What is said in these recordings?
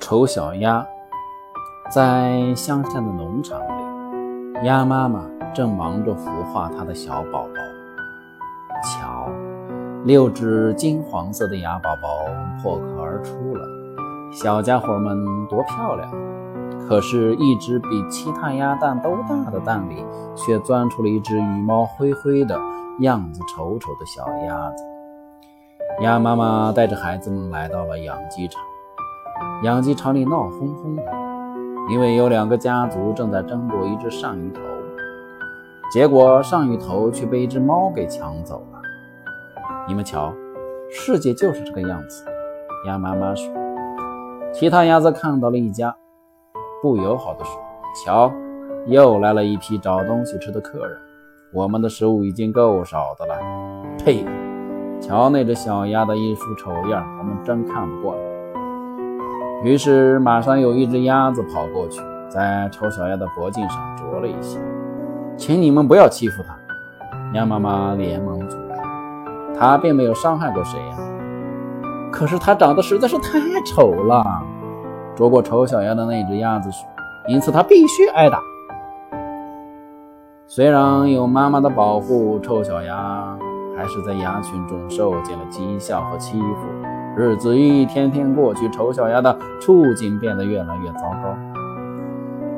丑小鸭在乡下的农场里，鸭妈妈正忙着孵化它的小宝宝。瞧，六只金黄色的鸭宝宝破壳而出了，小家伙们多漂亮！可是，一只比其他鸭蛋都大的蛋里，却钻出了一只羽毛灰灰的、样子丑丑的小鸭子。鸭妈妈带着孩子们来到了养鸡场。养鸡场里闹哄哄的，因为有两个家族正在争夺一只上鱼头，结果上鱼头却被一只猫给抢走了。你们瞧，世界就是这个样子。鸭妈妈说。其他鸭子看到了一家，不友好的说：“瞧，又来了一批找东西吃的客人，我们的食物已经够少的了。”呸！瞧那只小鸭的一副丑样，我们真看不惯。于是，马上有一只鸭子跑过去，在丑小鸭的脖颈上啄了一下。请你们不要欺负它！鸭妈妈连忙阻止。它并没有伤害过谁呀。可是它长得实在是太丑了，啄过丑小鸭的那只鸭子说，因此它必须挨打。虽然有妈妈的保护，丑小鸭还是在鸭群中受尽了讥笑和欺负。日子一天天过去，丑小鸭的处境变得越来越糟糕。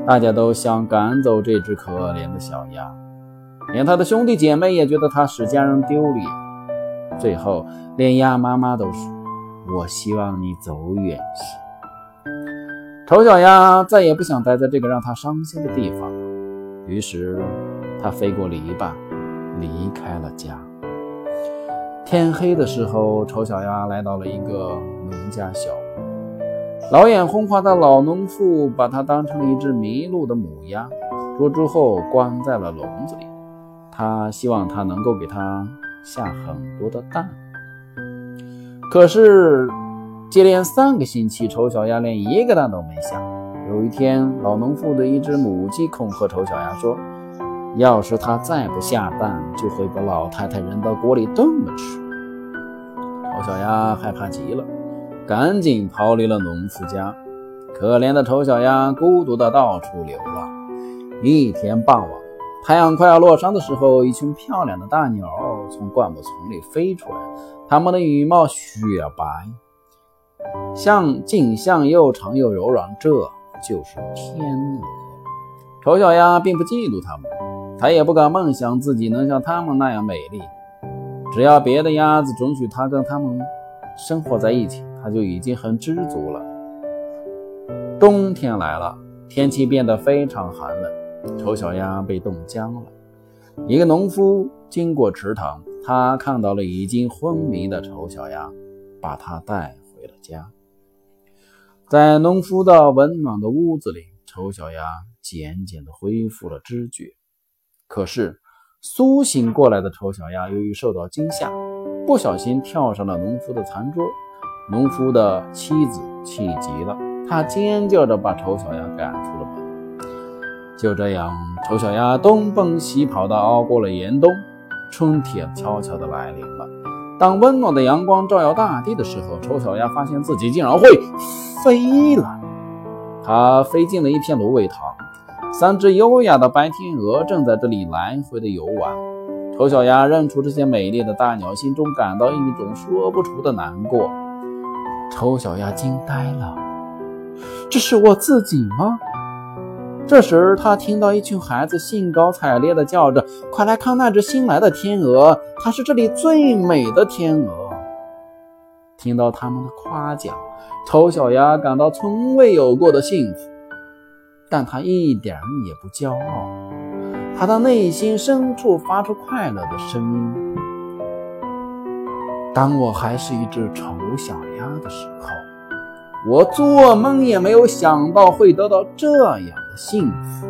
大家都想赶走这只可怜的小鸭，连他的兄弟姐妹也觉得它使家人丢脸。最后，连鸭妈妈都说：“我希望你走远些。”丑小鸭再也不想待在这个让它伤心的地方，于是它飞过篱笆，离开了家。天黑的时候，丑小鸭来到了一个农家小屋。老眼昏花的老农妇把它当成了一只迷路的母鸭，捉住后关在了笼子里。他希望它能够给它下很多的蛋。可是接连三个星期，丑小鸭连一个蛋都没下。有一天，老农妇的一只母鸡恐吓丑小鸭说。要是它再不下蛋，就会把老太太扔到锅里炖了吃。丑小鸭害怕极了，赶紧逃离了农夫家。可怜的丑小鸭孤独的到处流浪。一天傍晚，太阳快要落山的时候，一群漂亮的大鸟从灌木丛里飞出来，它们的羽毛雪白，像颈项又长又柔软，这就是天鹅。丑小鸭并不嫉妒它们。他也不敢梦想自己能像他们那样美丽。只要别的鸭子准许他跟他们生活在一起，他就已经很知足了。冬天来了，天气变得非常寒冷，丑小鸭被冻僵了。一个农夫经过池塘，他看到了已经昏迷的丑小鸭，把它带回了家。在农夫的温暖的屋子里，丑小鸭渐渐地恢复了知觉。可是，苏醒过来的丑小鸭由于受到惊吓，不小心跳上了农夫的餐桌。农夫的妻子气极了，她尖叫着把丑小鸭赶出了门。就这样，丑小鸭东奔西跑地熬过了严冬，春天悄悄地来临了。当温暖的阳光照耀大地的时候，丑小鸭发现自己竟然会飞了。它飞进了一片芦苇塘。三只优雅的白天鹅正在这里来回的游玩。丑小鸭认出这些美丽的大鸟，心中感到一种说不出的难过。丑小鸭惊呆了，这是我自己吗？这时，他听到一群孩子兴高采烈地叫着：“快来看那只新来的天鹅，它是这里最美的天鹅。”听到他们的夸奖，丑小鸭感到从未有过的幸福。但他一点也不骄傲，他的内心深处发出快乐的声音。当我还是一只丑小鸭的时候，我做梦也没有想到会得到这样的幸福。